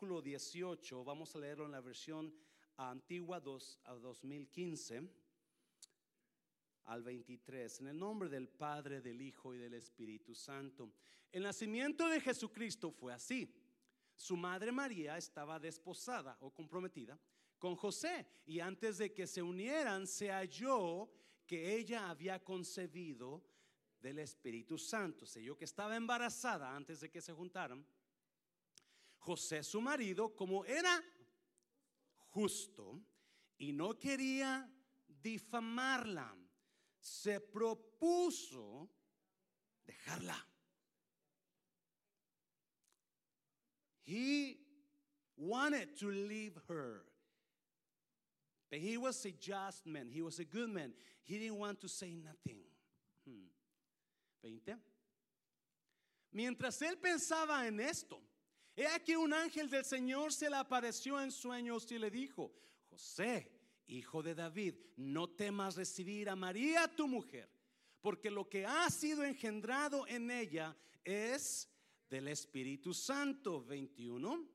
versículo 18, vamos a leerlo en la versión antigua 2, a 2015 al 23. En el nombre del Padre, del Hijo y del Espíritu Santo. El nacimiento de Jesucristo fue así. Su madre María estaba desposada o comprometida con José y antes de que se unieran se halló que ella había concebido del Espíritu Santo. Se yo que estaba embarazada antes de que se juntaran. José, su marido, como era justo y no quería difamarla, se propuso dejarla. He wanted to leave her. But he was a just man. He was a good man. He didn't want to say nothing. Hmm. 20. Mientras él pensaba en esto, he aquí un ángel del Señor se le apareció en sueños y le dijo, José, hijo de David, no temas recibir a María tu mujer, porque lo que ha sido engendrado en ella es del Espíritu Santo. 21.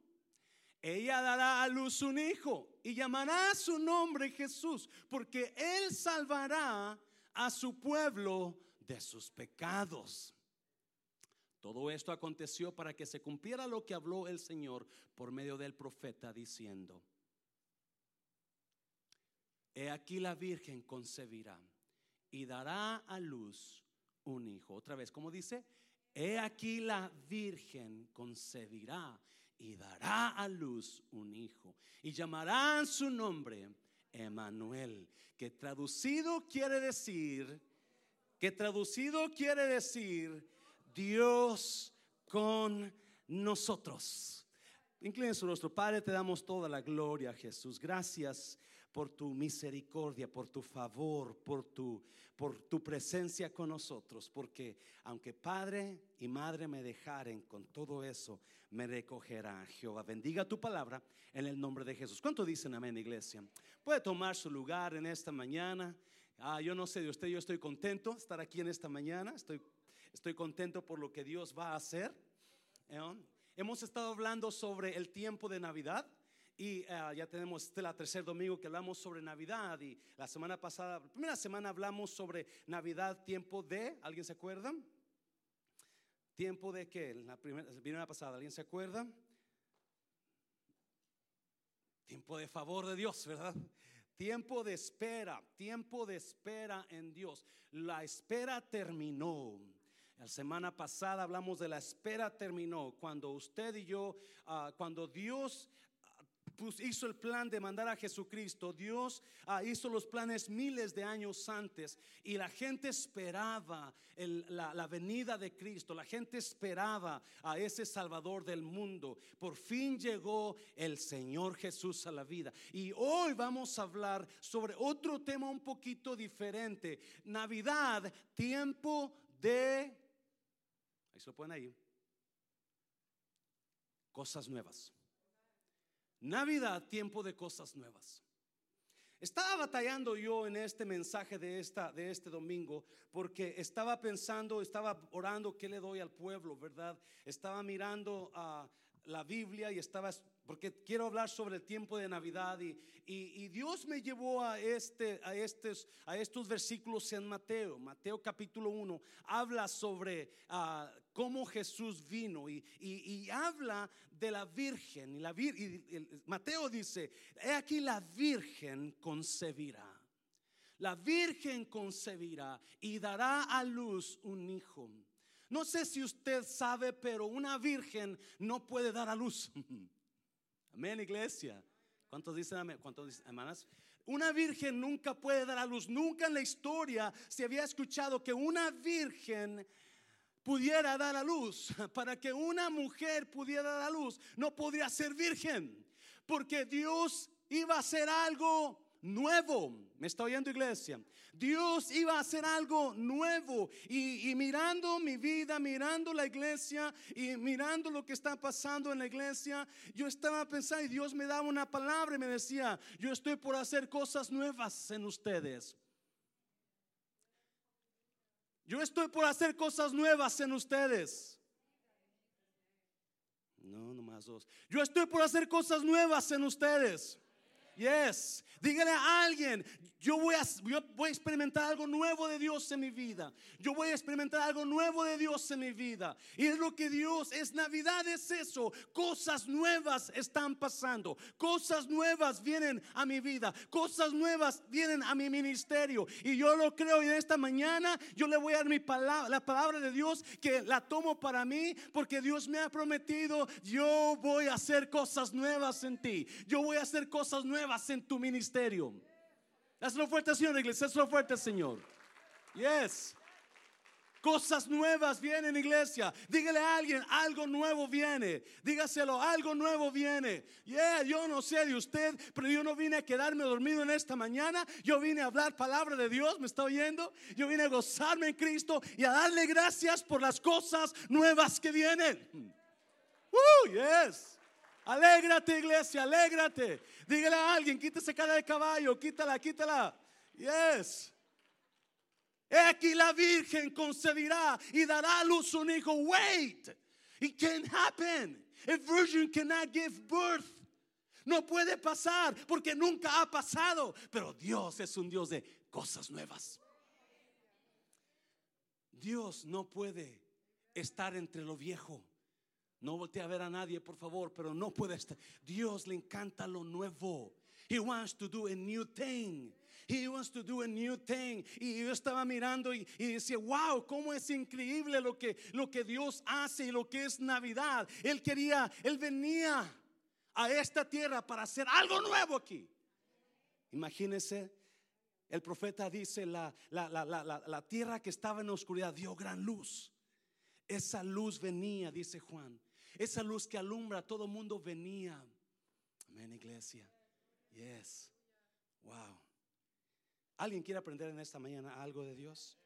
Ella dará a luz un hijo y llamará su nombre Jesús, porque él salvará a su pueblo de sus pecados. Todo esto aconteció para que se cumpliera lo que habló el Señor por medio del profeta diciendo, He aquí la Virgen concebirá y dará a luz un hijo. Otra vez, como dice, He aquí la Virgen concebirá y dará a luz un hijo y llamarán su nombre Emanuel, que traducido quiere decir que traducido quiere decir Dios con nosotros. Inclinen su rostro, Padre, te damos toda la gloria, Jesús. Gracias por tu misericordia, por tu favor, por tu, por tu presencia con nosotros. Porque aunque Padre y Madre me dejaren con todo eso, me recogerá Jehová. Bendiga tu palabra en el nombre de Jesús. ¿Cuánto dicen amén, iglesia? Puede tomar su lugar en esta mañana. Ah, yo no sé de usted, yo estoy contento de estar aquí en esta mañana. Estoy, estoy contento por lo que Dios va a hacer. ¿Eh? Hemos estado hablando sobre el tiempo de Navidad. Y eh, ya tenemos este la tercer domingo que hablamos sobre Navidad. Y la semana pasada, la primera semana hablamos sobre Navidad, tiempo de, ¿alguien se acuerda? ¿Tiempo de qué? La primera, la primera pasada, ¿alguien se acuerda? Tiempo de favor de Dios, ¿verdad? Tiempo de espera, tiempo de espera en Dios. La espera terminó. La semana pasada hablamos de la espera terminó. Cuando usted y yo, uh, cuando Dios pues hizo el plan de mandar a Jesucristo. Dios ah, hizo los planes miles de años antes y la gente esperaba la, la, venida de Cristo. La gente esperaba a ese Salvador del mundo. Por fin llegó el Señor Jesús a la vida. Y hoy vamos a hablar sobre otro tema un poquito diferente. Navidad, tiempo de... Ahí se lo ponen ahí. Cosas nuevas. Navidad, tiempo de cosas nuevas. Estaba batallando yo en este mensaje de, esta, de este domingo porque estaba pensando, estaba orando qué le doy al pueblo, ¿verdad? Estaba mirando a la Biblia y estaba porque quiero hablar sobre el tiempo de Navidad y, y, Dios me llevó a, este, a, estos, a estos versículos en Mateo. Mateo capítulo 1 habla sobre uh, cómo Jesús vino y, y, habla de la Virgen. Y, la vir, y Mateo dice, he aquí la Virgen concebirá. La Virgen concebirá y dará a luz un hijo. No sé si usted sabe, pero una virgen no puede dar a luz. Amén, iglesia. ¿Cuántos dicen? ¿Cuántos dicen hermanas? Una virgen nunca puede dar a luz. Nunca en la historia se había escuchado que una virgen pudiera dar a luz. Para que una mujer pudiera dar a luz, no podría ser virgen. Porque Dios iba a hacer algo nuevo. ¿Me está oyendo iglesia? Dios iba a hacer algo nuevo. Y, mirando mi vida, mirando la iglesia y mirando lo que está pasando en la iglesia, yo estaba pensando y Dios me daba una palabra y me decía, yo estoy por hacer cosas nuevas en ustedes. Yo estoy por hacer cosas nuevas en ustedes. No, nomás dos. Yo estoy por hacer cosas nuevas en ustedes. Yes. Dígale a alguien, yo voy, a, voy a experimentar algo nuevo de Dios en mi vida. Yo voy a experimentar algo nuevo de Dios en mi vida. Y es lo que Dios es Navidad, es eso. Cosas nuevas están pasando. Cosas nuevas vienen a mi vida. Cosas nuevas vienen a mi ministerio. Y yo lo creo. Y en esta mañana yo le voy a dar mi palabra, la palabra de Dios que la tomo para mí. Porque Dios me ha prometido, yo voy a hacer cosas nuevas en ti. Yo voy a hacer cosas nuevas en tu ministerio. Hazlo fuerte, Señor, iglesia. Hazlo fuerte, Señor. Yes. Cosas nuevas vienen, iglesia. Dígale a alguien, algo nuevo viene. Dígaselo, algo nuevo viene. Yeah, yo no sé de usted, pero yo no vine a quedarme dormido en esta mañana. Yo vine a hablar palabra de Dios, ¿me está oyendo? Yo vine a gozarme en Cristo y a darle gracias por las cosas nuevas que vienen. Uh, yes. Alégrate, iglesia, alégrate. Dígale a alguien, quítese cara de caballo, quítala, quítala. Yes. He aquí la Virgen concebirá y dará a luz un hijo. Wait, it can't happen. A virgin cannot give birth. No puede pasar porque nunca ha pasado. Pero Dios es un Dios de cosas nuevas. Dios no puede estar entre lo viejo no voltee a ver a nadie, por favor, pero no puede estar. Dios le encanta lo nuevo. He wants to do a new thing. He wants to do a new thing. Y yo estaba mirando y, y, decía, wow, cómo es increíble lo que, lo que Dios hace y lo que es Navidad. Él quería, él venía a esta tierra para hacer algo nuevo aquí. Imagínense, el profeta dice, la, la, la, la tierra que estaba en oscuridad dio gran luz. Esa luz venía, dice Juan. Esa luz que alumbra a todo mundo venía. Amén, iglesia. Yes. Wow. ¿Alguien quiere aprender en esta mañana algo de Dios?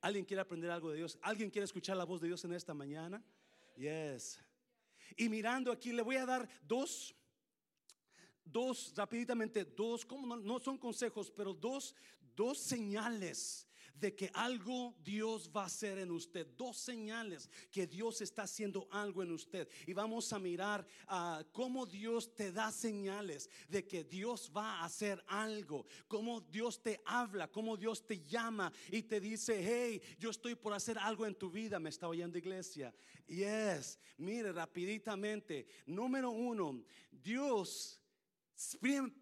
¿Alguien quiere aprender algo de Dios? ¿Alguien quiere escuchar la voz de Dios en esta mañana? Yes. Y mirando aquí, le voy a dar dos, dos, rapiditamente, dos, como no, no son consejos, pero dos, dos señales de que algo Dios va a hacer en usted. Dos señales que Dios está haciendo algo en usted. Y vamos a mirar cómo Dios te da señales de que Dios va a hacer algo. Cómo Dios te habla, cómo Dios te llama y te dice, hey, yo estoy por hacer algo en tu vida. Me está oyendo iglesia. Yes, mire rapiditamente. Número uno, Dios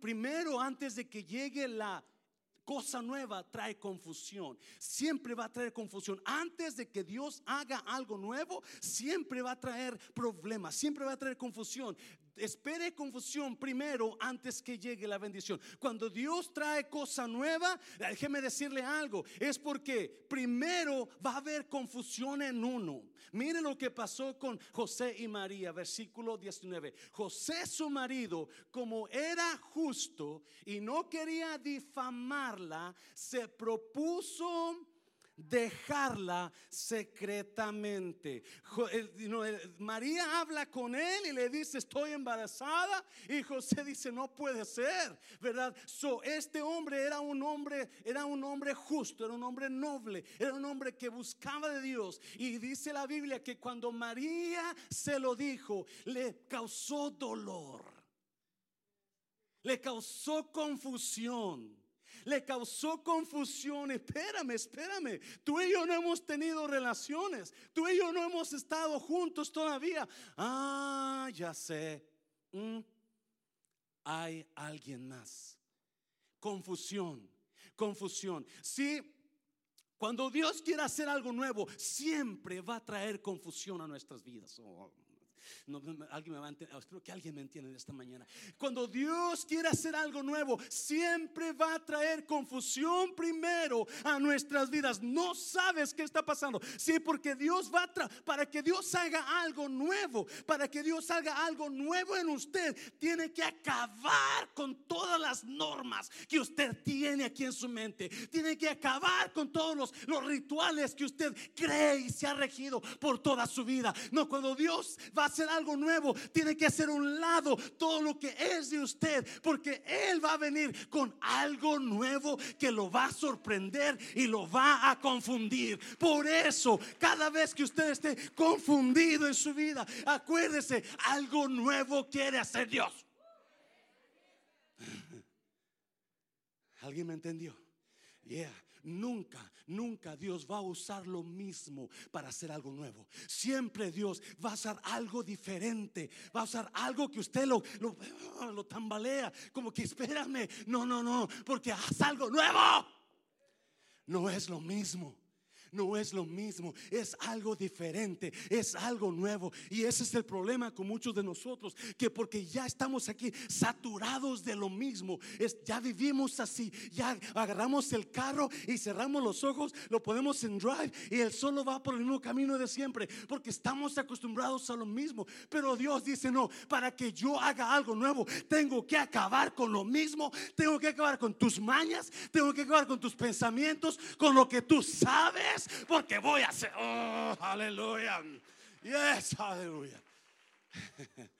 primero antes de que llegue la cosa nueva trae confusión. Siempre va a traer confusión. Antes de que Dios haga algo nuevo, siempre va a traer problemas, siempre va a traer confusión. Espere confusión primero antes que llegue la bendición. Cuando Dios trae cosa nueva, déjeme decirle algo, es porque primero va a haber confusión en uno. Mire lo que pasó con José y María, versículo 19. José su marido, como era justo y no quería difamarla, se propuso dejarla secretamente. María habla con él y le dice, estoy embarazada. Y José dice, no puede ser, ¿verdad? So, este hombre era un hombre, era un hombre justo, era un hombre noble, era un hombre que buscaba de Dios. Y dice la Biblia que cuando María se lo dijo, le causó dolor. Le causó confusión le causó confusión. Espérame, espérame. Tú y yo no hemos tenido relaciones. Tú y yo no hemos estado juntos todavía. Ah, ya sé. Mm. Hay alguien más. Confusión, confusión. Sí, cuando Dios quiere hacer algo nuevo, siempre va a traer confusión a nuestras vidas. Oh, no, alguien me va a entender, espero que alguien me entienda esta mañana. Cuando Dios quiere hacer algo nuevo, siempre va a traer confusión primero a nuestras vidas. No sabes qué está pasando. Sí, porque Dios va a para que Dios haga algo nuevo, para que Dios haga algo nuevo en usted, tiene que acabar con todas las normas que usted tiene aquí en su mente. Tiene que acabar con todos los, los rituales que usted cree y se ha regido por toda su vida. No, cuando Dios va hacer algo nuevo, tiene que hacer un lado todo lo que es de usted, porque Él va a venir con algo nuevo que lo va a sorprender y lo va a confundir. Por eso, cada vez que usted esté confundido en su vida, acuérdese, algo nuevo quiere hacer Dios. ¿Alguien me entendió? Yeah. Nunca, nunca Dios va a usar lo mismo para hacer algo nuevo. Siempre Dios va a usar algo diferente. Va a usar algo que usted lo, lo, lo tambalea. Como que espérame. No, no, no. Porque haz algo nuevo. No es lo mismo no es lo mismo, es algo diferente, es algo nuevo. Y ese es el problema con muchos de nosotros, que porque ya estamos aquí saturados de lo mismo, es, ya vivimos así, ya agarramos el carro y cerramos los ojos, lo ponemos en drive y el solo va por el mismo camino de siempre, porque estamos acostumbrados a lo mismo. Pero Dios dice, no, para que yo haga algo nuevo, tengo que acabar con lo mismo, tengo que acabar con tus mañas, tengo que acabar con tus pensamientos, con lo que tú sabes porque voy a hacer. Oh, aleluya. Yes, aleluya.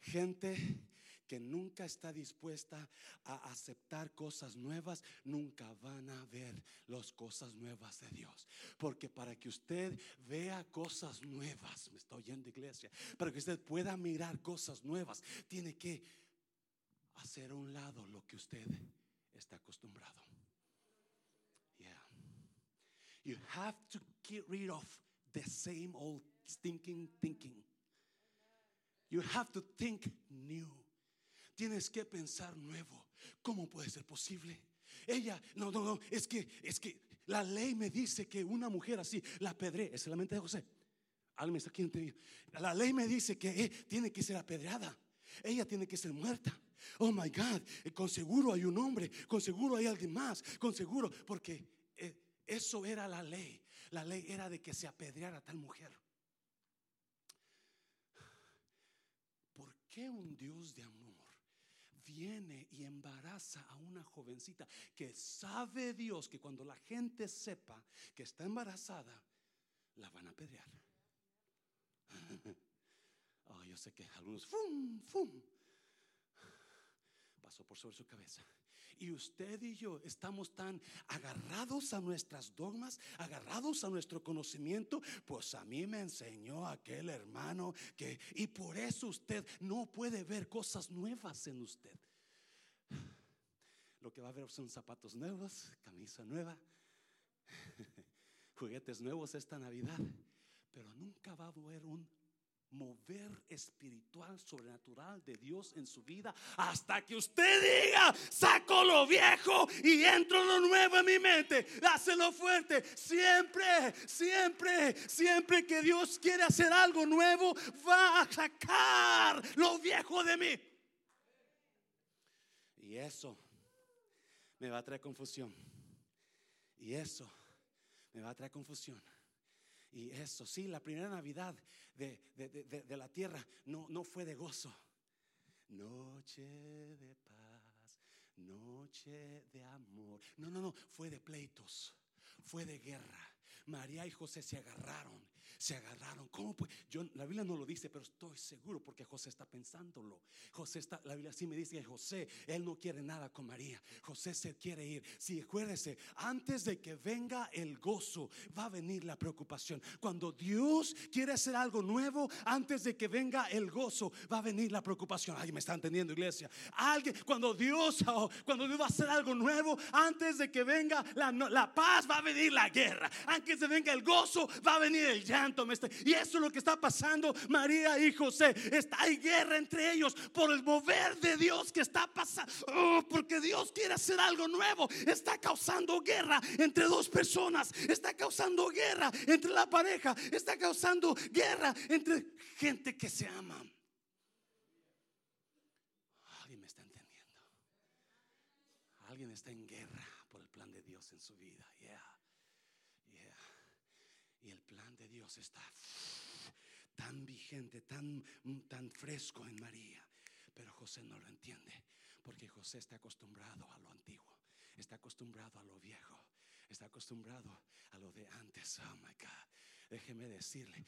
Gente que nunca está dispuesta a aceptar cosas nuevas, nunca van a ver las cosas nuevas de Dios. Porque para que usted vea cosas nuevas, me estoy oyendo iglesia, para que usted pueda mirar cosas nuevas, tiene que hacer a un lado lo que usted está acostumbrado. You have to get rid of the same old stinking thinking. You have to think new. Tienes que pensar nuevo. ¿Cómo puede ser posible? Ella, no, no, no, es que, es que la ley me dice que una mujer así, la pedré, es la mente de José. Alguien está aquí La ley me dice que eh, tiene que ser apedreada. Ella tiene que ser muerta. Oh my God, con seguro hay un hombre, con seguro hay alguien más, con seguro, porque eso era la ley. La ley era de que se apedreara a tal mujer. ¿Por qué un Dios de amor viene y embaraza a una jovencita que sabe Dios que cuando la gente sepa que está embarazada, la van a apedrear? Oh, yo sé que algunos, ¡fum! ¡fum! Pasó por sobre su cabeza. Y usted y yo estamos tan agarrados a nuestras dogmas, agarrados a nuestro conocimiento. Pues a mí me enseñó aquel hermano que, y por eso usted no puede ver cosas nuevas en usted. Lo que va a ver son zapatos nuevos, camisa nueva, juguetes nuevos esta Navidad, pero nunca va a ver un mover espiritual, sobrenatural de Dios en su vida hasta que usted diga, saco lo viejo y entro lo nuevo en mi mente. Dáselo fuerte. Siempre, siempre, siempre que Dios quiere hacer algo nuevo, va a sacar lo viejo de mí. Y eso me va a traer confusión. Y eso me va a traer confusión. Y eso, sí, la primera Navidad de, de, la tierra no, no fue de gozo. Noche de paz, noche de amor. No, no, no, fue de pleitos, fue de guerra. María y José se agarraron se agarraron. ¿Cómo pues? Yo, la Biblia no lo dice, pero estoy seguro porque José está pensándolo. José está, la Biblia sí me dice que José, él no quiere nada con María. José se quiere ir. Si acuérdese, antes de que venga el gozo, va a venir la preocupación. Cuando Dios quiere hacer algo nuevo, antes de que venga el gozo, va a venir la preocupación. Alguien me está entendiendo, iglesia. Alguien, cuando Dios, oh, cuando Dios va a hacer algo nuevo, antes de que venga la, la paz, va a venir la guerra. Antes de que venga el gozo, va a venir el llanto y eso es lo que está pasando María y José. Está, hay guerra entre ellos por el mover de Dios que está pasando. Oh, porque Dios quiere hacer algo nuevo. Está causando guerra entre dos personas. Está causando guerra entre la pareja. Está causando guerra entre gente que se ama. Alguien me está entendiendo. Alguien está en guerra por el plan de Dios en su vida. Y el plan de Dios está tan vigente, tan, tan fresco en María. Pero José no lo entiende, porque José está acostumbrado a lo antiguo, está acostumbrado a lo viejo, está acostumbrado a lo de antes. Oh my God. Déjeme decirle,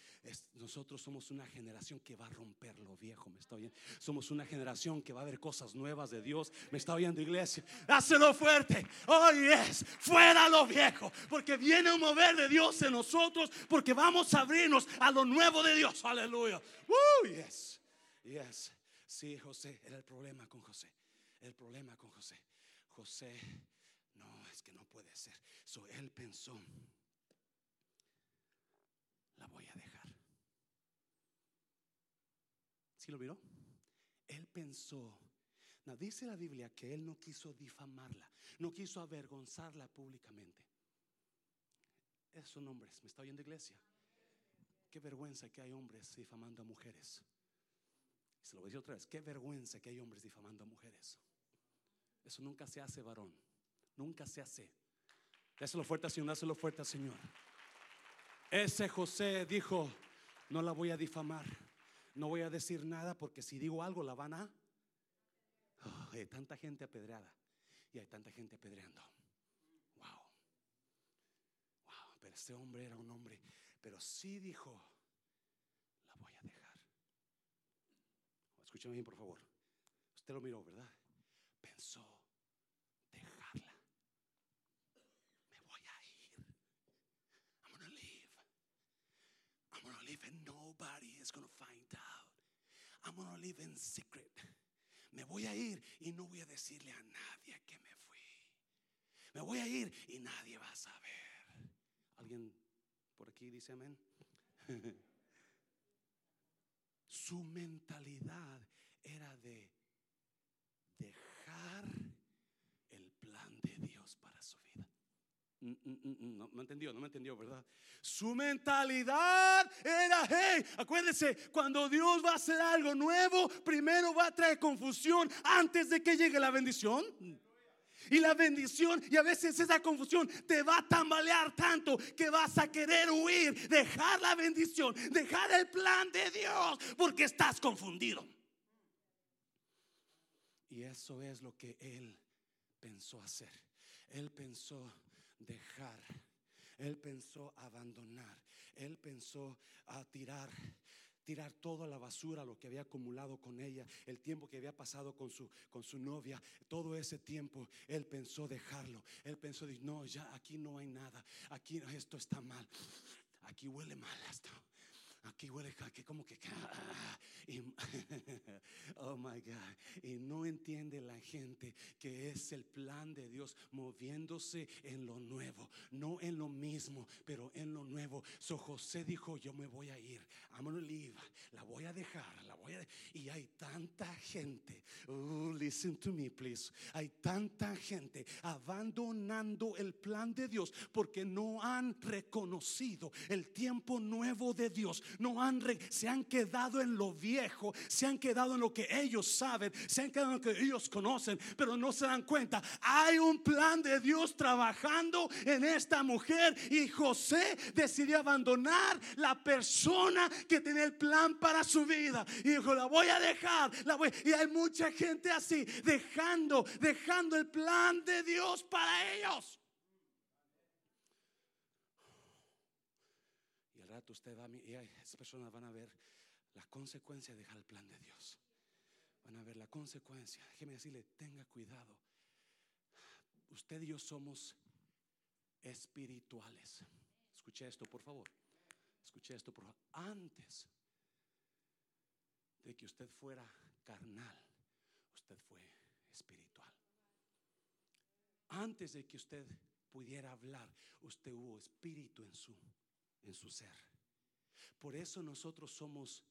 nosotros somos una generación que va a romper lo viejo, me está oyendo. Somos una generación que va a ver cosas nuevas de Dios. Me está oyendo iglesia. Dáselo fuerte. Oh yes, fuera lo viejo, porque viene un mover de Dios en nosotros, porque vamos a abrirnos a lo nuevo de Dios. Aleluya. Uh, yes. Yes. Sí, José, era el problema con José. El problema con José. José, no, es que no puede ser. So, él pensó, la voy a dejar. ¿Sí lo vio? Él pensó, no, dice la Biblia que él no quiso difamarla, no quiso avergonzarla públicamente. Esos son hombres, ¿me está oyendo iglesia? Qué vergüenza que hay hombres difamando a mujeres. Se lo voy a decir otra vez, qué vergüenza que hay hombres difamando a mujeres. Eso nunca se hace, varón. Nunca se hace. Dáselo fuerte, Señor, dáselo fuerte, Señor. Ese José dijo, no la voy a difamar, no voy a decir nada porque si digo algo la van a... hay tanta gente apedreada y hay tanta gente apedreando. Wow. Wow, pero ese hombre era un hombre, pero sí dijo, la voy a dejar. Escúchame bien, por favor. Usted lo miró, ¿verdad? Pensó, nobody is to find. I'm to live in secret. Me voy a ir y no voy a decirle a nadie que me fui. Me voy a ir y nadie va a saber. ¿Alguien por aquí dice amén? Su mentalidad era de dejar el plan de Dios para su vida. Mm, mm, mm, no me entendió, no me entendió, ¿verdad? Su mentalidad era, hey, acuérdense, cuando Dios va a hacer algo nuevo, primero va a traer confusión antes de que llegue la bendición. Y la bendición, y a veces esa confusión te va a tambalear tanto que vas a querer huir, dejar la bendición, dejar el plan de Dios, porque estás confundido. Y eso es lo que él pensó hacer. Él pensó dejar él pensó abandonar. Él pensó a tirar tirar toda la basura, lo que había acumulado con ella, el tiempo que había pasado con su, con su novia, todo ese tiempo, él pensó dejarlo. Él pensó, no, ya aquí no hay nada, aquí esto está mal, aquí huele mal esto. Aquí huele que como que oh my God y no entiende la gente que es el plan de Dios moviéndose en lo nuevo no en lo mismo pero en lo nuevo. So José dijo yo me voy a ir. I'm gonna leave. La voy a dejar la voy a y hay tanta gente. Oh, listen to me please. Hay tanta gente abandonando el plan de Dios porque no han reconocido el tiempo nuevo de Dios no han, se han quedado en lo viejo, se han quedado en lo que ellos saben, se han quedado en lo que ellos conocen, pero no se dan cuenta. Hay un plan de Dios trabajando en esta mujer y José decidió abandonar la persona que tenía el plan para su vida. Y dijo, la voy a dejar, la voy. Y hay mucha gente así, dejando, dejando el plan de Dios para ellos. usted va y personas van a ver la consecuencia de dejar el plan de Dios. Van a ver la consecuencia. Déjeme decirle, tenga cuidado. Usted y yo somos espirituales. Escuche esto, por favor. Escuche esto, por favor. Antes de que usted fuera carnal, usted fue espiritual. Antes de que usted pudiera hablar, usted hubo espíritu en su en su ser. Por eso nosotros somos,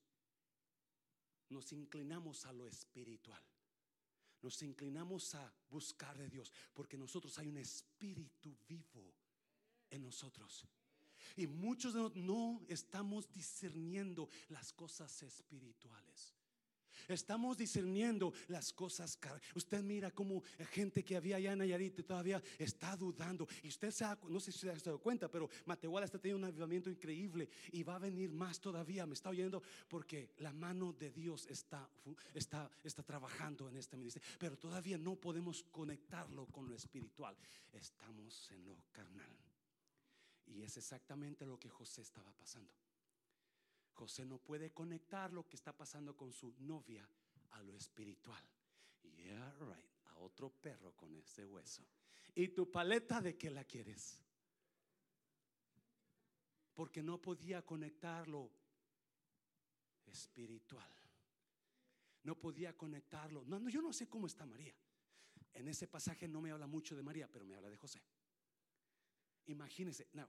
nos inclinamos a lo espiritual. Nos inclinamos a buscar de Dios, porque nosotros hay un espíritu vivo en nosotros. Y muchos de nosotros no estamos discerniendo las cosas espirituales. Estamos discerniendo las cosas. Usted mira como gente que había allá en Nayarit todavía está dudando. Y usted se no sé si se ha dado cuenta, pero Matehuala está teniendo un avivamiento increíble y va a venir más todavía. Me está oyendo porque la mano de Dios está, está, está trabajando en este ministerio. Pero todavía no podemos conectarlo con lo espiritual. Estamos en lo carnal. Y es exactamente lo que José estaba pasando. José no puede conectar lo que está pasando con su novia a lo espiritual. Yeah, right. A otro perro con ese hueso. ¿Y tu paleta de qué la quieres? Porque no podía conectarlo espiritual. No podía conectarlo. No, no, yo no sé cómo está María. En ese pasaje no me habla mucho de María, pero me habla de José. Imagínese, now,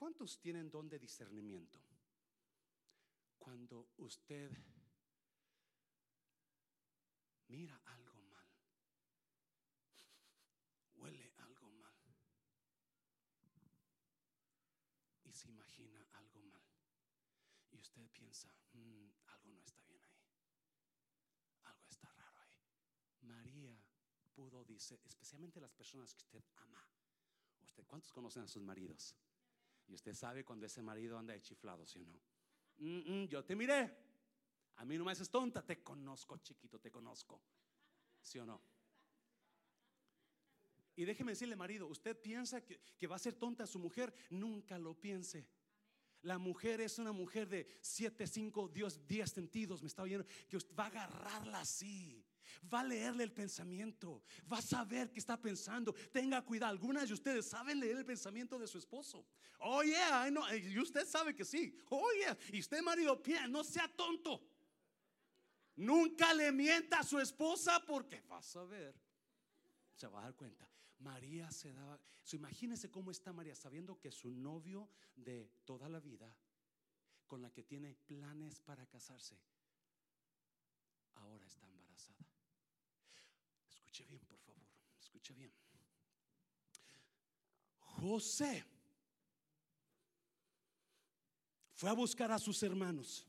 ¿cuántos tienen don de discernimiento? Cuando usted mira algo mal, huele algo mal y se imagina algo mal, y usted piensa, "Mm, algo no está bien ahí, algo está raro ahí. María pudo, dice, especialmente las personas que usted ama. Usted, ¿cuántos conocen a sus maridos? Y usted sabe cuando ese marido anda de chiflado, ¿sí o no? Mm, mm, yo te miré. A mí no me haces tonta, te conozco, chiquito, te conozco. ¿Sí o no? Y déjeme decirle, marido, usted piensa que, que va a ser tonta a su mujer, nunca lo piense. La mujer es una mujer de siete, cinco, Dios, diez sentidos, me está oyendo, que va a agarrarla así. Va a leerle el pensamiento, va a saber qué está pensando. Tenga cuidado, algunas de ustedes saben leer el pensamiento de su esposo. Oh, yeah, I know. y usted sabe que sí. Oh, yeah. Y usted, marido, no sea tonto. Nunca le mienta a su esposa porque vas a ver, se va a dar cuenta. María se daba, so, imagínese cómo está María sabiendo que su novio de toda la vida, con la que tiene planes para casarse, ahora está embarazada. Escuche bien, por favor, bien. José fue a buscar a sus hermanos,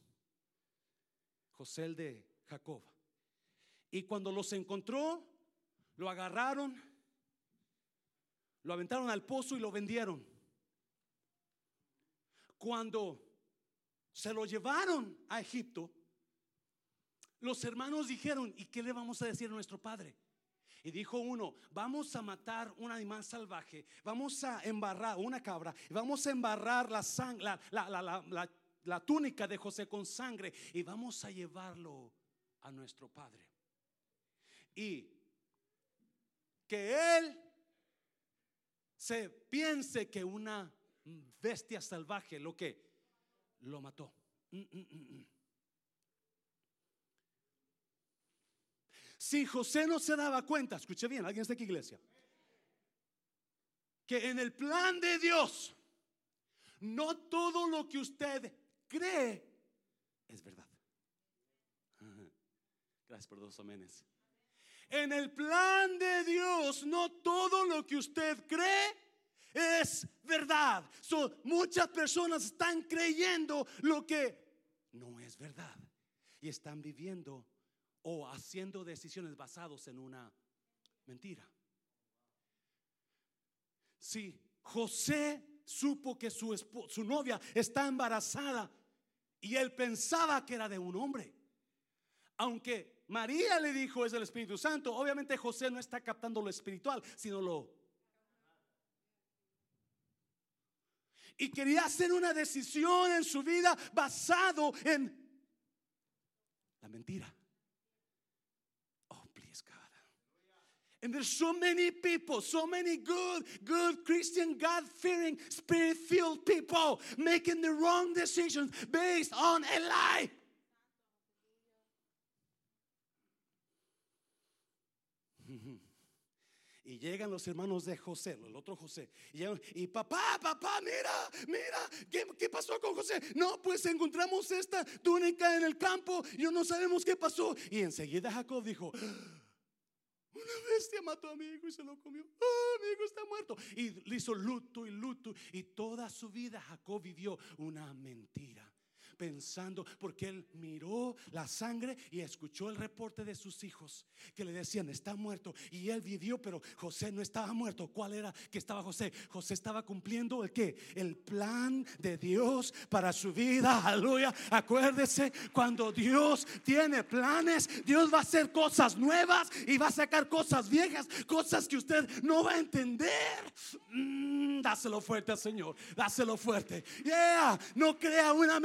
José el de Jacob, y cuando los encontró, lo agarraron lo aventaron al pozo y lo vendieron. Cuando se lo llevaron a Egipto, los hermanos dijeron, ¿y qué le vamos a decir a nuestro padre? Y dijo uno, vamos a matar un animal salvaje, vamos a embarrar una cabra, vamos a embarrar la, la, la túnica de José con sangre y vamos a llevarlo a nuestro padre. Y que él se piense que una bestia salvaje lo que lo mató. Mm, mm, mm, si José no se daba cuenta, escuche bien, alguien está aquí iglesia, que en el plan de Dios no todo lo que usted cree es verdad. Gracias por dos amenes. En el plan de Dios, no todo lo que usted cree es verdad. muchas personas están creyendo lo que no es verdad y están viviendo o haciendo decisiones basadas en una mentira. Si José supo que su, su novia está embarazada y él pensaba que era de un hombre, aunque María le dijo es el Espíritu Santo. Obviamente José no está captando lo espiritual, sino lo... Y quería hacer una decisión en su vida basado en la mentira. Oh, please God. And there's so many people, so many good, good Christian, God fearing, spirit filled people making the wrong decisions based on a lie. Y llegan los hermanos de José, el otro José. Y, papá, papá, mira, mira, ¿qué, ¿qué, pasó con José? No, pues encontramos esta túnica en el campo y no sabemos qué pasó. Y enseguida Jacob dijo, una bestia mató a mi hijo y se lo comió. Ah, mi hijo está muerto. Y le hizo luto y luto. Y toda su vida Jacob vivió una mentira. Pensando, porque él miró la sangre y escuchó el reporte de sus hijos que le decían, está muerto. Y él vivió, pero José no estaba muerto. ¿Cuál era que estaba José? José estaba cumpliendo el que? El plan de Dios para su vida. Aleluya. Acuérdese, cuando Dios tiene planes, Dios va a hacer cosas nuevas y va a sacar cosas viejas, cosas que usted no va a entender. Mm, dáselo fuerte al Señor, dáselo fuerte. No crea una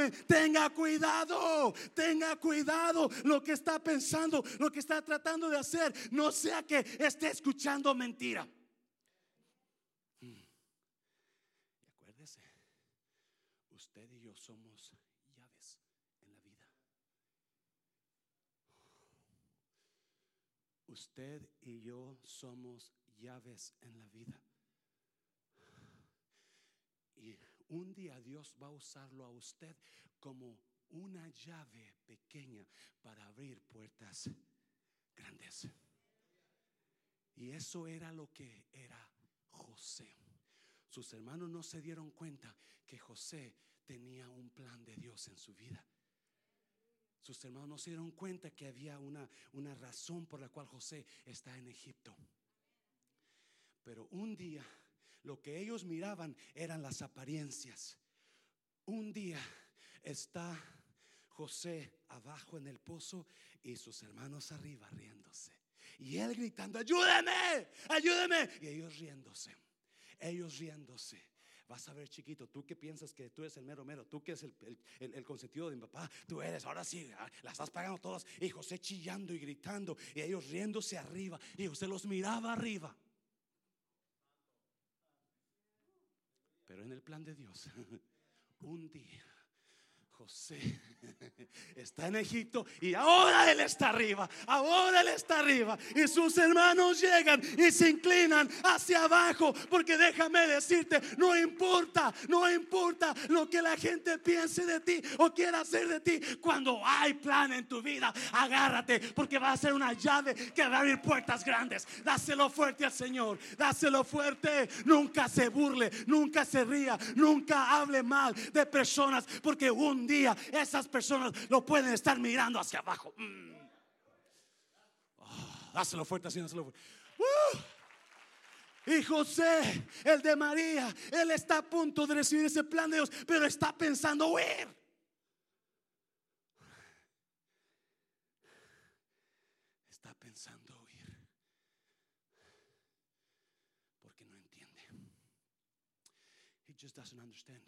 Tenga cuidado, tenga cuidado lo que está pensando, lo que está tratando de hacer. No sea que esté escuchando mentira. Y acuérdese, usted y yo somos llaves en la vida. Usted y yo somos llaves en la vida. Y un día Dios va a usarlo a usted como una llave pequeña para abrir puertas grandes. Y eso era lo que era José. Sus hermanos no se dieron cuenta que José tenía un plan de Dios en su vida. Sus hermanos no se dieron cuenta que había una, una razón por la cual José está en Egipto. Pero un día lo que ellos miraban eran las apariencias. Un día está José abajo en el pozo y sus hermanos arriba riéndose. Y él gritando, ayúdeme, ayúdeme. Y ellos riéndose, ellos riéndose. Vas a ver, chiquito, tú que piensas que tú eres el mero mero, tú que es el, el, consentido de mi papá, tú eres, ahora sí, ah, las estás pagando todas. Y José chillando y gritando, y ellos riéndose arriba, y José los miraba arriba. Pero en el plan de Dios, un día José. Está en Egipto y ahora él está arriba, ahora él está arriba. Y sus hermanos llegan y se inclinan hacia abajo porque déjame decirte, no importa, no importa lo que la gente piense de ti o quiera hacer de ti, cuando hay plan en tu vida, agárrate porque va a ser una llave que va a abrir puertas grandes. Dáselo fuerte al Señor, dáselo fuerte, nunca se burle, nunca se ría, nunca hable mal de personas porque un día esas personas lo pueden estar mirando hacia abajo. Mm. Oh, fuerte así, fuerte. Uh. Y José, el de María, él está a punto de recibir ese plan de Dios, pero está pensando huir. Está pensando huir. Porque no entiende. He just doesn't understand.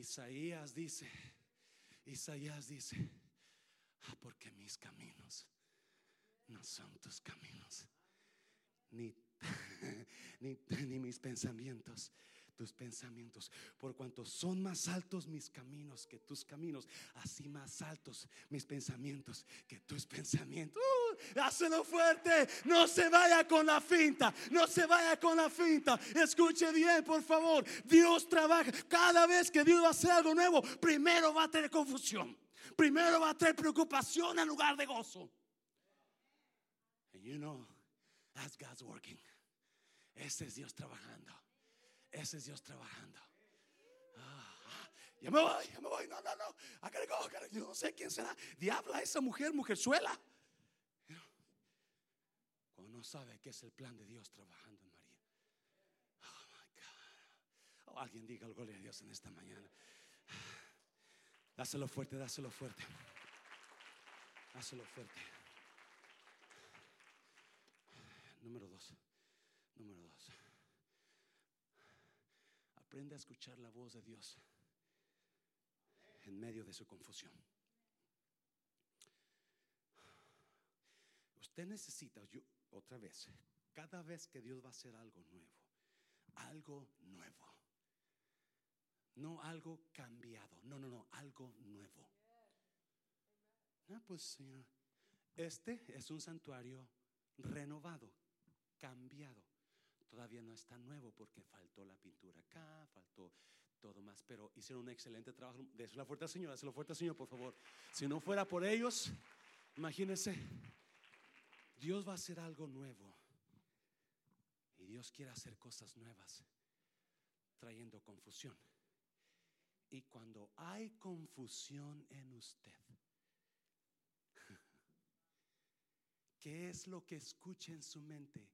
Isaías dice, Isaías dice, ah, porque mis caminos no son tus caminos, ni, ni, ni mis pensamientos tus pensamientos. Por cuanto son más altos mis caminos que tus caminos, así más altos mis pensamientos que tus pensamientos. Uh, fuerte, no se vaya con la finta, no se vaya con la finta. Escuche bien, por favor. Dios trabaja. Cada vez que Dios va a hacer algo nuevo, primero va a tener confusión. Primero va a tener preocupación en lugar de gozo. And you know, that's God's working. Ese es Dios trabajando. Ese es Dios trabajando. Ah, ya me voy, ya me voy. No, no, no. Yo no sé quién será. Diabla esa mujer, mujerzuela. Cuando no sabe que es el plan de Dios trabajando en María. Oh my God. Oh, alguien diga algo de Dios en esta mañana. Dáselo fuerte, dáselo fuerte. Dáselo fuerte. Número dos. Número dos. Aprende a escuchar la voz de Dios en medio de su confusión. Usted necesita, yo, otra vez, cada vez que Dios va a hacer algo nuevo, algo nuevo, no algo cambiado, no, no, no, algo nuevo. Ah, pues Señor, este es un santuario renovado, cambiado todavía no está nuevo porque faltó la pintura acá, faltó todo más, pero hicieron un excelente trabajo. Déselo fuerte al Señor, déselo fuerte al Señor, por favor. Si no fuera por ellos, imagínense. Dios va a hacer algo nuevo. Y Dios quiere hacer cosas nuevas, trayendo confusión. Y cuando hay confusión en usted, ¿qué es lo que escucha en su mente?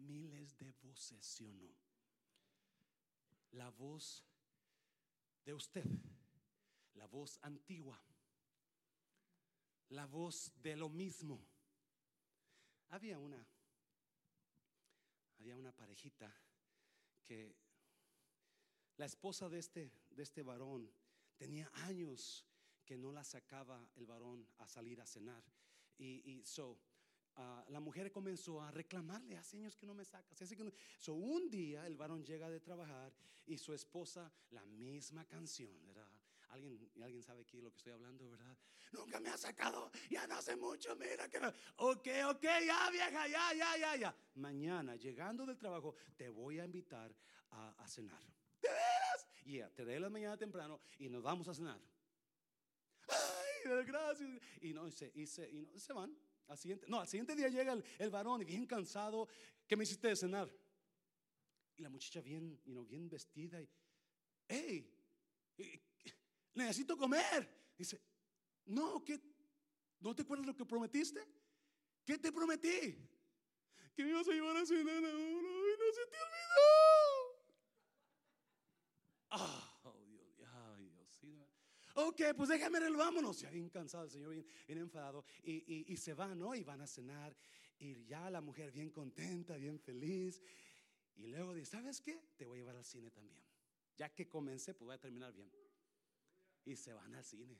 Miles de voces, ¿sí o no? La voz de usted, la voz antigua, la voz de lo mismo. Había una, había una parejita que la esposa de este, de este varón tenía años que no la sacaba el varón a salir a cenar. Y, y so, la mujer comenzó a reclamarle, hace años que no me sacas. Hace que. So, un día el varón llega de trabajar y su esposa la misma canción, ¿verdad? ¿Alguien, alguien sabe aquí lo que estoy hablando, verdad? Nunca me ha sacado, ya no hace mucho, mira que. Ok, ok, ya vieja, ya, ya, ya, ya. Mañana, llegando del trabajo, te voy a invitar a, cenar. ¿De veras? Y yeah, te doy la mañana temprano y nos vamos a cenar. Ay, gracias. Y no, y se, y no, se van. Al siguiente, no, al siguiente día llega el, el varón y bien cansado. ¿Qué me hiciste de cenar? Y la muchacha bien, you know, bien vestida. Y, hey, necesito comer. Dice, no, ¿qué? ¿No te acuerdas lo que prometiste? ¿Qué te prometí? Que me ibas a llevar a cenar ahora y no se te olvidó. Ah, oh, Dios, ay, Dios. Sí, ok, pues déjame vámonos. Ya bien cansado el Señor, bien, bien enfadado. Y, y, y se van, ¿no? Y van a cenar. Y ya la mujer bien contenta, bien feliz. Y luego dice, ¿sabes qué? Te voy a llevar al cine también. Ya que comencé, pues voy a terminar bien. Y se van al cine.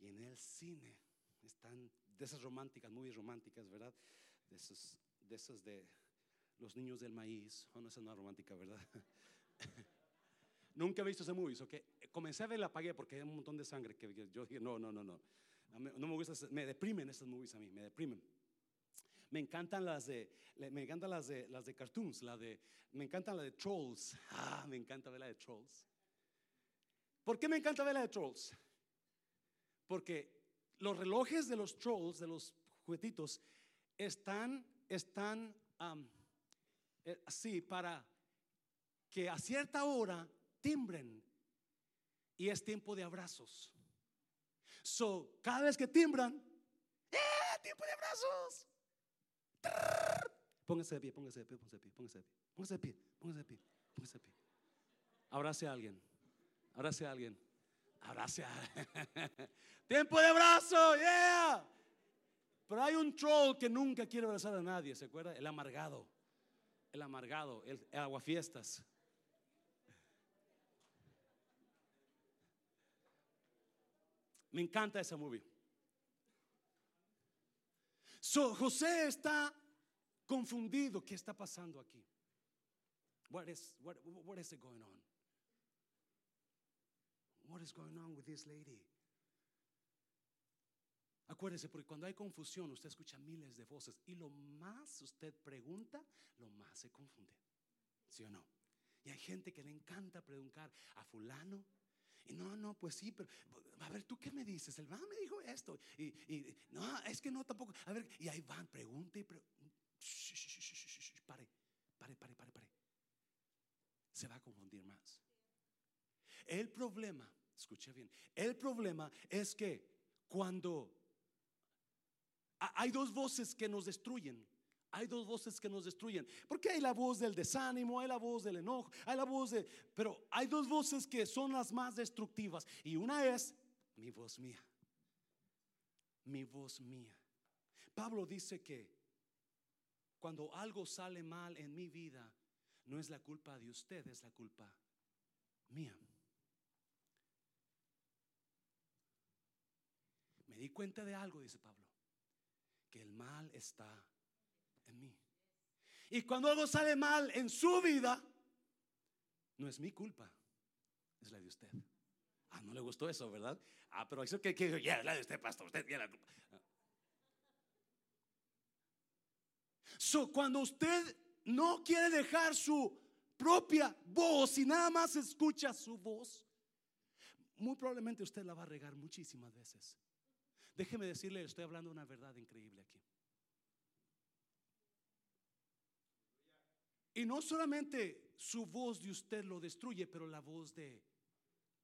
Y en el cine están de esas románticas, muy románticas, ¿verdad? De esos, de esos de los niños del maíz. Oh, no, esa no es romántica, ¿verdad? Nunca he visto ese movies, ok. Comencé a ver la apagué porque hay un montón de sangre que yo dije, no, no, no, no. No me gusta, me deprimen esas movies a mí, me deprimen. Me encantan las de, me encantan las de, las de cartoons, la de, me encantan las de trolls. Ah, me encanta ver la de trolls. ¿Por qué me encanta ver la de trolls? Porque los relojes de los trolls, de los juguetitos, están, están así para que a cierta hora timbren y es tiempo de abrazos. So, cada vez que timbran, ¡eh! ¡Tiempo de abrazos! Póngase de pie, póngase de pie, póngase de pie, póngase de pie, póngase de pie, póngase de pie, póngase de pie. Abrace a alguien, abrace a alguien, abrace a alguien. Tiempo de abrazo, yeah. Pero hay un troll que nunca quiere abrazar a nadie, ¿se acuerda? El amargado, el amargado, el, el aguafiestas. Me encanta esa movie. So, José está confundido. ¿Qué está pasando aquí? What is, what, what is it going on? What is going on with this lady? Acuérdese, porque cuando hay confusión, usted escucha miles de voces y lo más usted pregunta, lo más se confunde. ¿Sí o no? Y hay gente que le encanta preguntar a fulano, y no, no, pues sí, pero a ver, ¿tú qué me dices? El va me dijo esto. Y, y, no, es que no tampoco. A ver, y ahí van, pregunta y pregunta. Pare, pare, pare, pare, pare. Se va a confundir más. El problema, escuche bien, el problema es que cuando hay dos voces que nos destruyen. Hay dos voces que nos destruyen. Porque hay la voz del desánimo, hay la voz del enojo, hay la voz de... Pero hay dos voces que son las más destructivas. Y una es mi voz mía. Mi voz mía. Pablo dice que cuando algo sale mal en mi vida, no es la culpa de usted, es la culpa mía. Me di cuenta de algo, dice Pablo, que el mal está en mí. Y cuando algo sale mal en su vida, no es mi culpa, es la de usted. Ah, no le gustó eso, ¿verdad? Ah, pero eso que, que ya, la de usted, pastor, usted tiene la culpa. So, cuando usted no quiere dejar su propia voz y nada más escucha su voz, muy probablemente usted la va a regar muchísimas veces. Déjeme decirle, estoy hablando una verdad increíble aquí. Y no solamente su voz de usted lo destruye, pero la voz de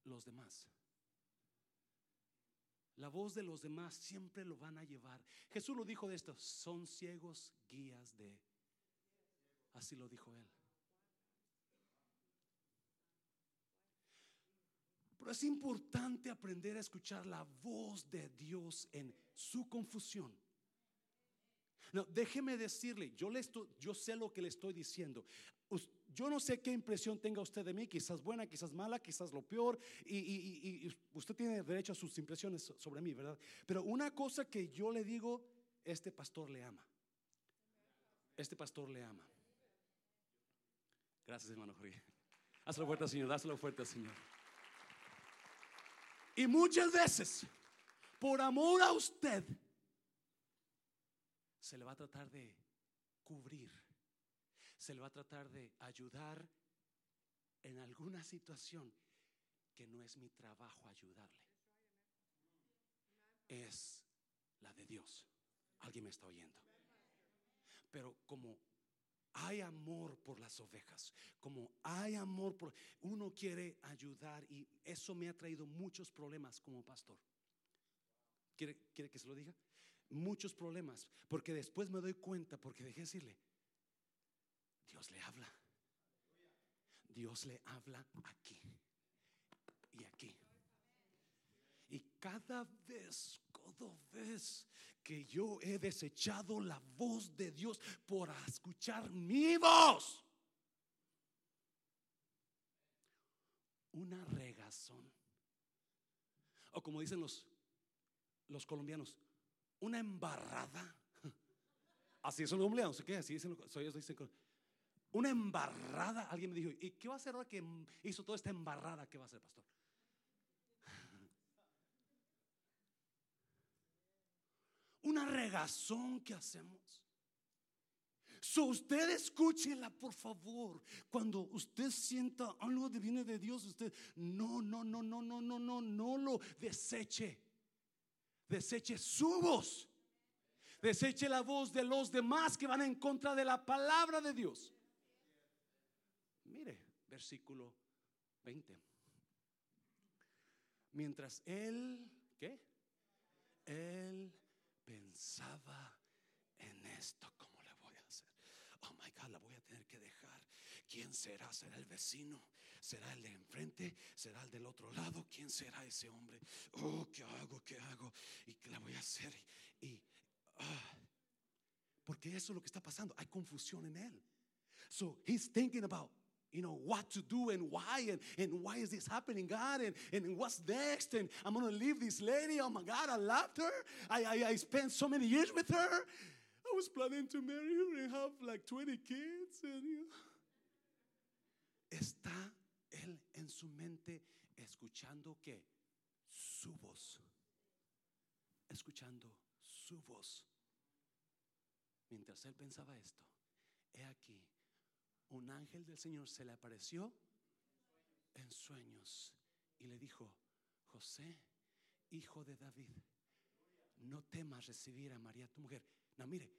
los demás. La voz de los demás siempre lo van a llevar. Jesús lo dijo de esto, son ciegos guías de... Así lo dijo él. Pero es importante aprender a escuchar la voz de Dios en su confusión. No, déjeme decirle, yo, le estoy, yo sé lo que le estoy diciendo. Yo no sé qué impresión tenga usted de mí, quizás buena, quizás mala, quizás lo peor, y, usted tiene derecho a sus impresiones sobre mí, ¿verdad? Pero una cosa que yo le digo, este pastor le ama. Este pastor le ama. Gracias, hermano Jorge. Hazlo fuerte, Señor, hazlo fuerte, Señor. Y muchas veces, por amor a usted, se le va a tratar de cubrir, se le va a tratar de ayudar en alguna situación que no es mi trabajo ayudarle. Es la de Dios. Alguien me está oyendo. Pero como hay amor por las ovejas, como hay amor por... Uno quiere ayudar y eso me ha traído muchos problemas como pastor. ¿Quiere, quiere que se lo diga? Muchos problemas, porque después me doy cuenta, porque dejé decirle, Dios le habla. Dios le habla aquí y aquí. Y cada vez, cada vez que yo he desechado la voz de Dios por escuchar mi voz, una regazón. O como dicen los, los colombianos, una embarrada. Así es un hombre, no sé qué, así dicen, ellos dicen, una embarrada. Alguien me dijo, ¿y qué va a hacer ahora que hizo toda esta embarrada? ¿Qué va a hacer, pastor? Una regazón que hacemos. So usted escúchela, por favor. Cuando usted sienta algo que viene de Dios, usted no, no, no, no, no, no, no, no lo deseche deseche su voz. Deseche la voz de los demás que van en contra de la palabra de Dios. Mire, versículo 20. Mientras él, ¿qué? Él pensaba en esto, ¿cómo le voy a hacer? Oh my God, la voy a tener que dejar. ¿Quién será? ¿Será el vecino? ¿Será el de enfrente? ¿Será el del otro lado? ¿Quién será ese hombre? Oh, ¿qué hago? ¿Qué hago? ¿Y qué le voy a hacer? Y, ah, porque eso es lo que está pasando. Hay confusión en él. So he's thinking about you know what to do and why and, why is this happening god and, and what's next and i'm gonna leave this lady oh my god i loved her i, I, spent so many years with her i was planning to marry her and have like 20 kids and you know. está en su mente escuchando que su voz, escuchando su voz. Mientras él pensaba esto, he aquí, un ángel del Señor se le apareció en sueños y le dijo, José, hijo de David, no temas recibir a María tu mujer. No, mire,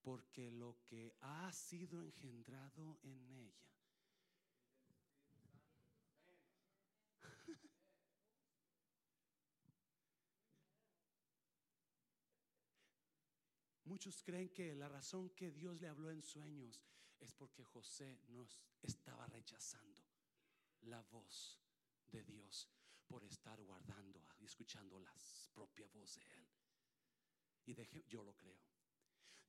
porque lo que ha sido engendrado en ella Muchos creen que la razón que Dios le habló en sueños es porque José nos estaba rechazando la voz de Dios por estar guardando y escuchando la propia voz de Él. Y deje, yo lo creo.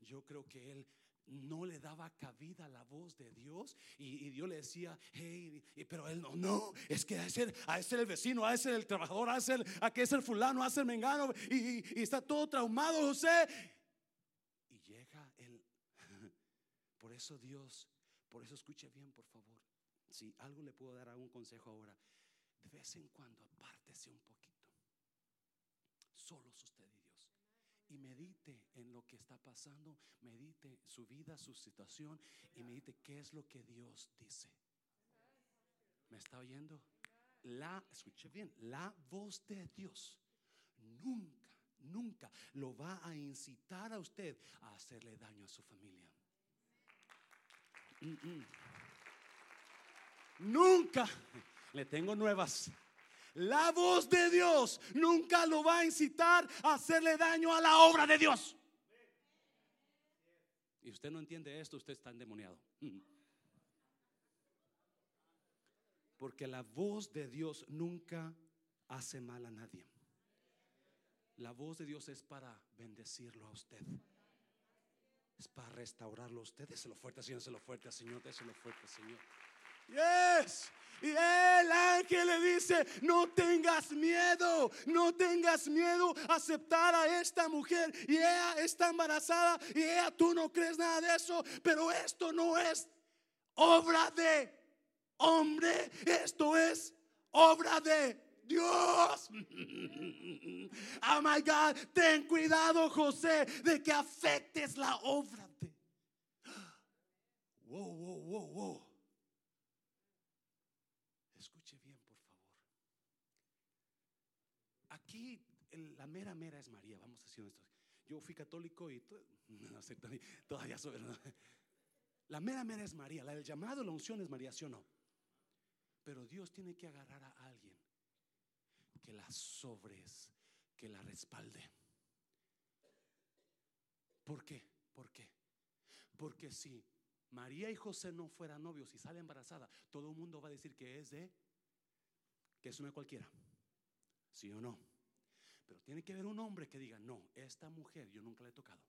Yo creo que Él no le daba cabida a la voz de Dios y, Dios le decía, hey, pero él no, no, es que a ser, a ser el vecino, a ser el trabajador, a ser, a que es el fulano, a ser el mengano y, y está todo traumado José por eso Dios, por eso escuche bien, por favor. Si algo le puedo dar algún consejo ahora, de vez en cuando apártese un poquito. Solos usted y Dios. Y medite en lo que está pasando, medite su vida, su situación y medite qué es lo que Dios dice. ¿Me está oyendo? La, escuche bien, la voz de Dios nunca, nunca lo va a incitar a usted a hacerle daño a su familia. Mm-mm. nunca, le tengo nuevas. La voz de Dios nunca lo va a incitar a hacerle daño a la obra de Dios. Y usted no entiende esto, usted está endemoniado. Porque la voz de Dios nunca hace mal a nadie. La voz de Dios es para bendecirlo a usted. Es para restaurarlo a usted. Déselo fuerte, Señor, déselo fuerte, Señor, déselo fuerte, Señor. Yes. Y el ángel le dice, no tengas miedo, no tengas miedo a aceptar a esta mujer. Y ella está embarazada y ella tú no crees nada de eso, pero esto no es obra de hombre, esto es obra de Dios. Oh my God, ten cuidado, José, de que afectes la obra de. Wow, wow, wow, wow. Escuche bien, por favor. Aquí la mera mera es María, vamos a decir esto. Yo fui católico y todavía soy. La mera mera es María, la del llamado, la unción es María, ¿sí o no? Pero Dios tiene que agarrar a alguien que la sobres, que la respalde. ¿Por qué? ¿Por qué? Porque si María y José no fueran novios y sale embarazada, todo el mundo va a decir que es de, que es una cualquiera. ¿Sí o no? Pero tiene que haber un hombre que diga, no, esta mujer yo nunca la he tocado.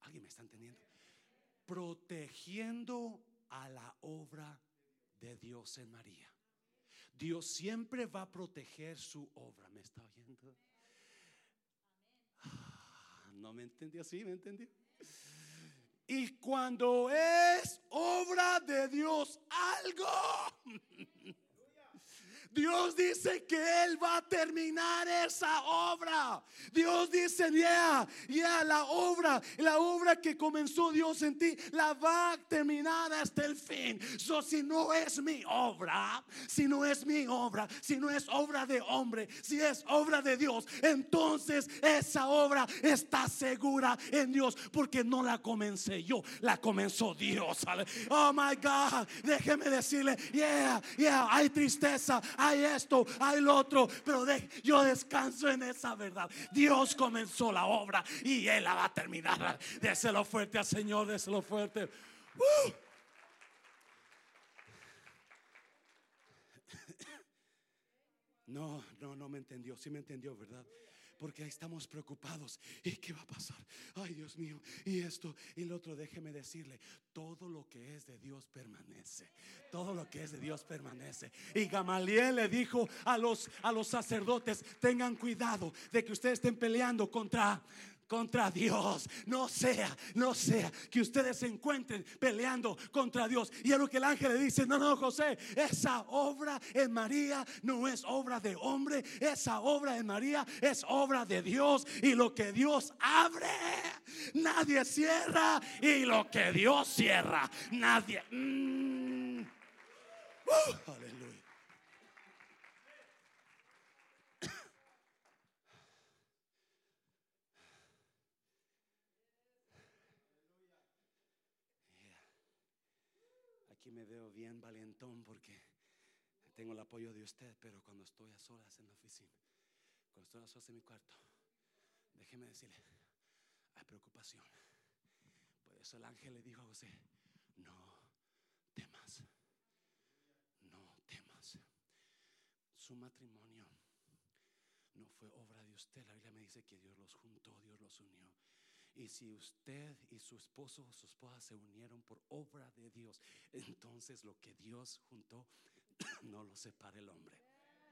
¿Alguien me está entendiendo? Protegiendo a la obra de Dios en María. Dios siempre va a proteger su obra. ¿Me está oyendo? Ah, no me entendió, sí, me entendió. Y cuando es obra de Dios algo, Dios dice que Él va a terminar esa obra. Dios dice, ya, ya, la obra, la obra que comenzó Dios en ti, la va a terminar hasta el fin. So, si no es mi obra, si no es mi obra, si no es obra de hombre, si es obra de Dios, entonces esa obra está segura en Dios, porque no la comencé yo, la comenzó Dios. Oh my God, déjeme decirle, yeah, yeah, hay tristeza hay esto, hay lo otro, pero yo descanso en esa verdad. Dios comenzó la obra y Él la va a terminar. Déselo fuerte al Señor, déselo fuerte. Uh. No, no, no me entendió. Sí me entendió, ¿verdad? Porque estamos preocupados. ¿Y qué va a pasar? Ay, Dios mío, y esto y lo otro, déjeme decirle, todo lo que es de Dios permanece. Todo lo que es de Dios permanece. Y Gamaliel le dijo a los a los sacerdotes, tengan cuidado de que ustedes estén peleando contra contra Dios. No sea, no sea que ustedes se encuentren peleando contra Dios. Y es lo que el ángel le dice, no, no, José, esa obra en María no es obra de hombre, esa obra en María es obra de Dios. Y lo que Dios abre, nadie cierra. Y lo que Dios cierra, nadie... Mm. Uh, aleluya. Me veo bien valientón porque tengo el apoyo de usted, pero cuando estoy a solas en la oficina, cuando estoy a solas en mi cuarto, déjeme decirle, hay preocupación. Por eso el ángel le dijo a José, no temas, no temas. Su matrimonio no fue obra de usted. La Biblia me dice que Dios los juntó, Dios los unió. Y si usted y su esposo o su esposa se unieron por obra de Dios, entonces lo que Dios juntó no lo separa el hombre. Oh.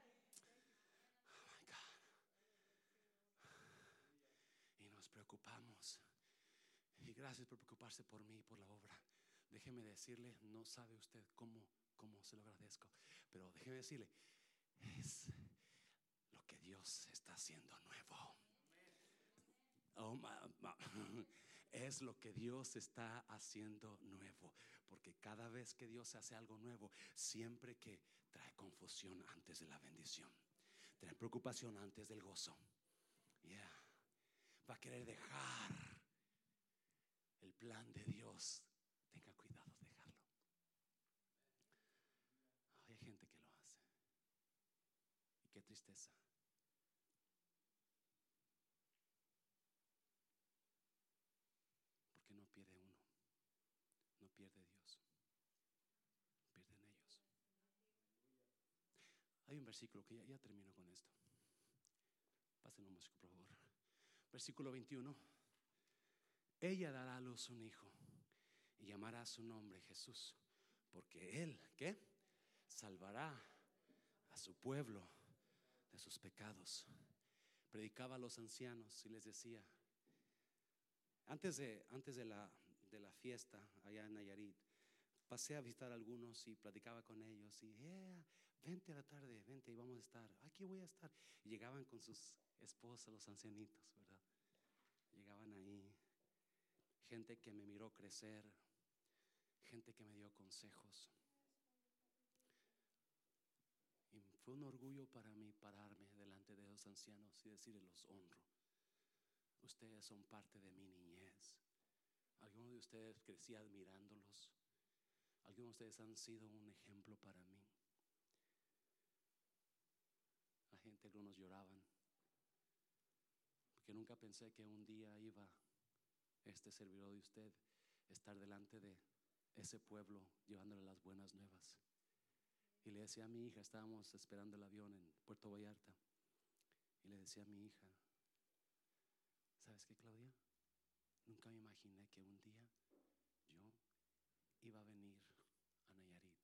Y nos preocupamos. Y gracias por preocuparse por mí y por la obra. Déjeme decirle, no sabe usted cómo, cómo se lo agradezco. Pero déjeme decirle, es lo que Dios está haciendo nuevo. Oh, es lo que Dios está haciendo nuevo. Porque cada vez que Dios hace algo nuevo, siempre que trae confusión antes de la bendición, trae preocupación antes del gozo. Yeah. Va a querer dejar el plan de Dios. Tenga cuidado, de dejarlo. Hay gente que lo hace. Y qué tristeza. Versículo que ya, termino con esto. Pásenlo músico, por favor. Versículo 21. Ella dará a luz un hijo y llamará su nombre Jesús, porque él, ¿qué? Salvará a su pueblo de sus pecados. Predicaba a los ancianos y les decía, antes de, antes de, la, de la fiesta allá en Nayarit, pasé a visitar a algunos y platicaba con ellos y, yeah, vente a la tarde, vente y vamos a estar, aquí voy a estar. Llegaban con sus esposas, los ancianitos, ¿verdad? Llegaban ahí, gente que me miró crecer, gente que me dio consejos. Y fue un orgullo para mí pararme delante de los ancianos y decirles, los honro. Ustedes son parte de mi niñez. Algunos de ustedes crecí admirándolos. Algunos de ustedes han sido un ejemplo para mí. Algunos lloraban. Porque nunca pensé que un día iba este servidor de usted estar delante de ese pueblo llevándole las buenas nuevas. Y le decía a mi hija, estábamos esperando el avión en Puerto Vallarta, y le decía a mi hija, ¿sabes qué, Claudia? Nunca me imaginé que un día yo iba a venir a Nayarit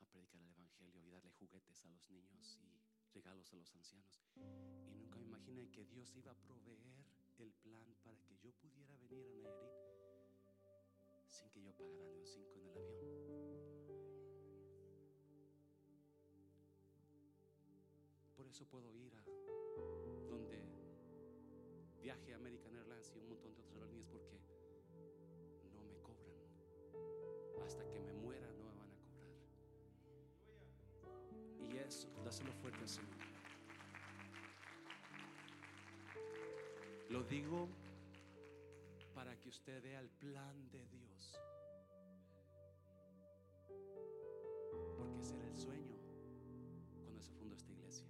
a predicar el Evangelio y darle juguetes a los niños y regalos a los ancianos. Y nunca me imaginé que Dios iba a proveer el plan para que yo pudiera venir a Nayarit sin que yo pagara ni un cinco en el avión. Por eso puedo ir a donde viaje American Airlines y un montón de otras aerolíneas porque no me cobran. Hasta que me dáselo fuerte Señor. Lo digo para que usted vea el plan de Dios. Porque ese era el sueño cuando se fundó esta iglesia.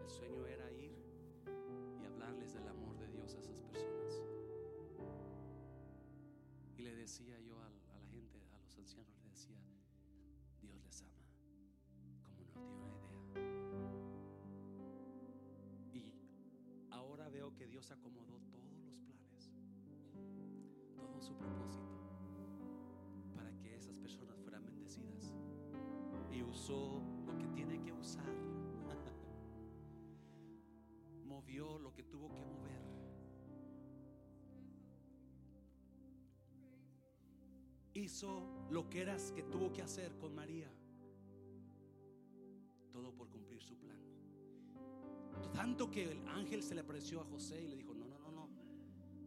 El sueño era ir y hablarles del amor de Dios a esas personas. Y le decía yo que Dios acomodó todos los planes, todo su propósito, para que esas personas fueran bendecidas. Y usó lo que tiene que usar. Movió lo que tuvo que mover. Hizo lo que eras que tuvo que hacer con María. Tanto que el ángel se le apareció a José y le dijo, no, no, no, no,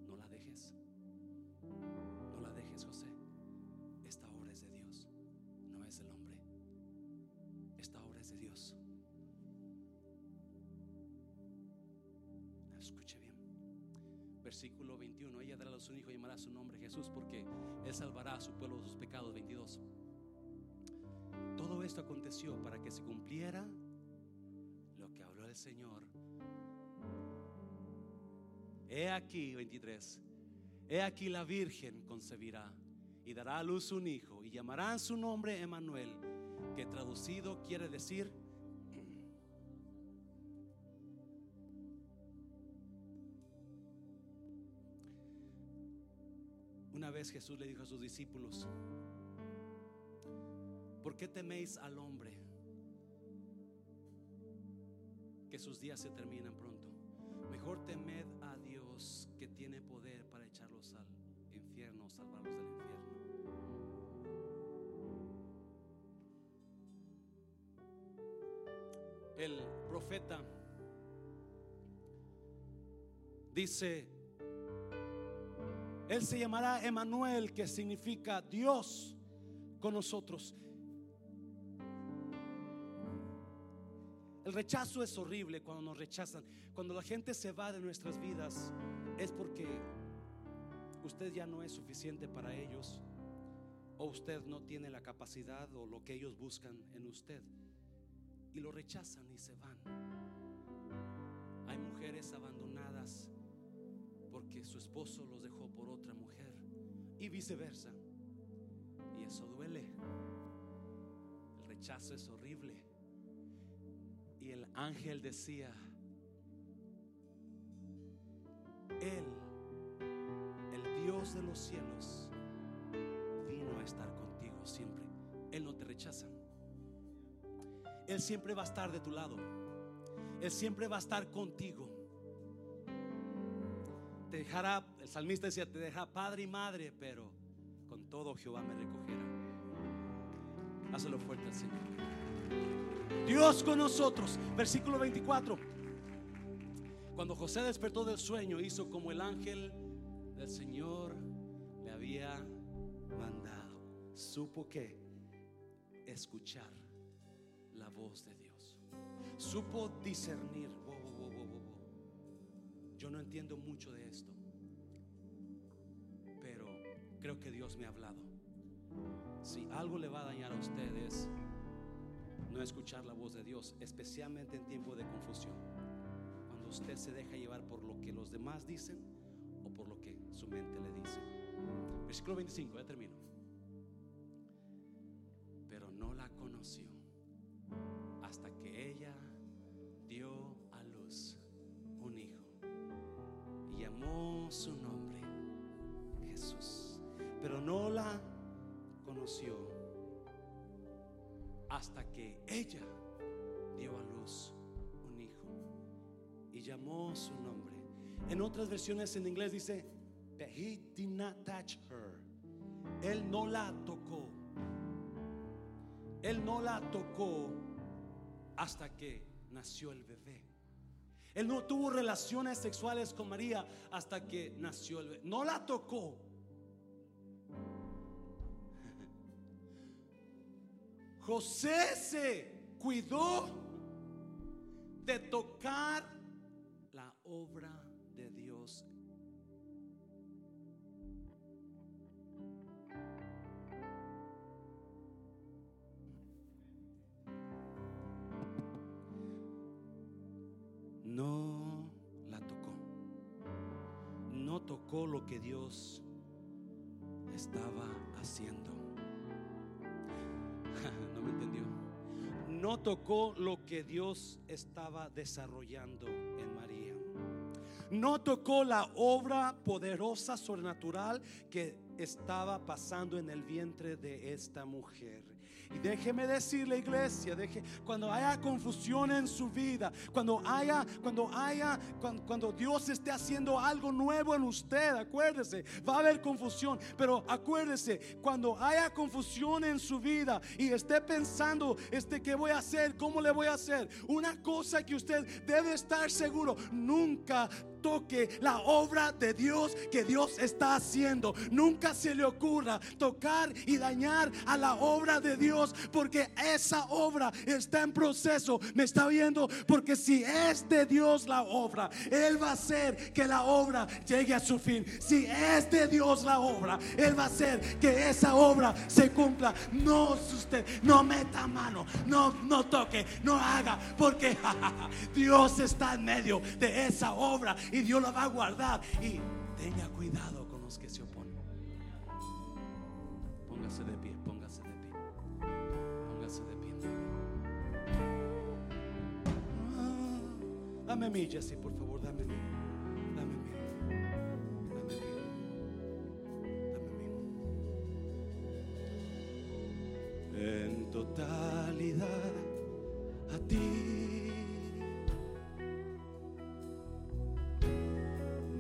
no la dejes. No la dejes, José. Esta obra es de Dios, no es del hombre. Esta obra es de Dios. Escuche bien. Versículo 21. Ella dará a su hijo y llamará su nombre Jesús porque él salvará a su pueblo de sus pecados. 22. Todo esto aconteció para que se cumpliera Señor. He aquí, 23. He aquí la Virgen concebirá y dará a luz un hijo y llamarán su nombre Emanuel, que traducido quiere decir Una vez Jesús le dijo a sus discípulos, ¿por qué teméis al hombre? Que sus días se terminan pronto. Mejor temed a Dios que tiene poder para echarlos al infierno o salvarlos del infierno. El profeta dice, él se llamará Emanuel, que significa Dios con nosotros. El rechazo es horrible cuando nos rechazan. Cuando la gente se va de nuestras vidas es porque usted ya no es suficiente para ellos o usted no tiene la capacidad o lo que ellos buscan en usted. y lo rechazan y se van. Hay mujeres abandonadas porque su esposo los dejó por otra mujer y viceversa. Y eso duele. El rechazo es horrible. Y el ángel decía, Él, el Dios de los cielos, vino a estar contigo siempre. Él no te rechaza. Él siempre va a estar de tu lado. Él siempre va a estar contigo. Te dejará, el salmista decía, te dejará padre y madre, pero con todo Jehová me recogerá. Hazlo fuerte al Señor. Dios con nosotros. Versículo 24. Cuando José despertó del sueño, hizo como el ángel del Señor le había mandado. Supo que escuchar la voz de Dios. Supo discernir. Yo no entiendo mucho de esto, pero creo que Dios me ha hablado. Si algo le va a dañar a ustedes, no escuchar la voz de Dios, especialmente en tiempo de confusión. Cuando usted se deja llevar por lo que los demás dicen o por lo que su mente le dice. Versículo 25, ya termino. Pero no la conoció hasta que ella dio a luz un hijo y llamó su nombre Jesús. Pero no la conoció hasta que ella dio a luz un hijo y llamó su nombre. En otras versiones en inglés dice, But he did not touch her. Él no la tocó. Él no la tocó hasta que nació el bebé. Él no tuvo relaciones sexuales con María hasta que nació el bebé. No la tocó. José se cuidó de tocar la obra de Dios. No la tocó. No tocó lo que Dios estaba haciendo. No tocó lo que Dios estaba desarrollando en María. No tocó la obra poderosa, sobrenatural que estaba pasando en el vientre de esta mujer. Y déjeme decirle, iglesia, deje, cuando haya confusión en su vida, cuando haya, cuando haya, cuando, cuando, Dios esté haciendo algo nuevo en usted, acuérdese, va a haber confusión, pero acuérdese, cuando haya confusión en su vida y esté pensando, este, ¿qué voy a hacer? ¿Cómo le voy a hacer? Una cosa que usted debe estar seguro, nunca toque la obra de Dios que Dios está haciendo. Nunca se le ocurra tocar y dañar a la obra de Dios porque esa obra está en proceso. Me está viendo porque si es de Dios la obra, Él va a hacer que la obra llegue a su fin. Si es de Dios la obra, Él va a hacer que esa obra se cumpla. No usted, no meta mano, no, no toque, no haga, porque Dios está en medio de esa obra y Dios la va a guardar. Y tenga cuidado con los que se oponen. Póngase de pie, póngase de pie. Póngase de pie. Ah, dame mi Jesse, por favor, dame mi. Dame mi. Dame mi. Dame mi. En totalidad a ti.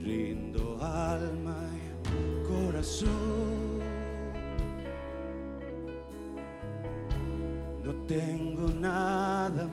Rindo alma y corazón. No tengo nada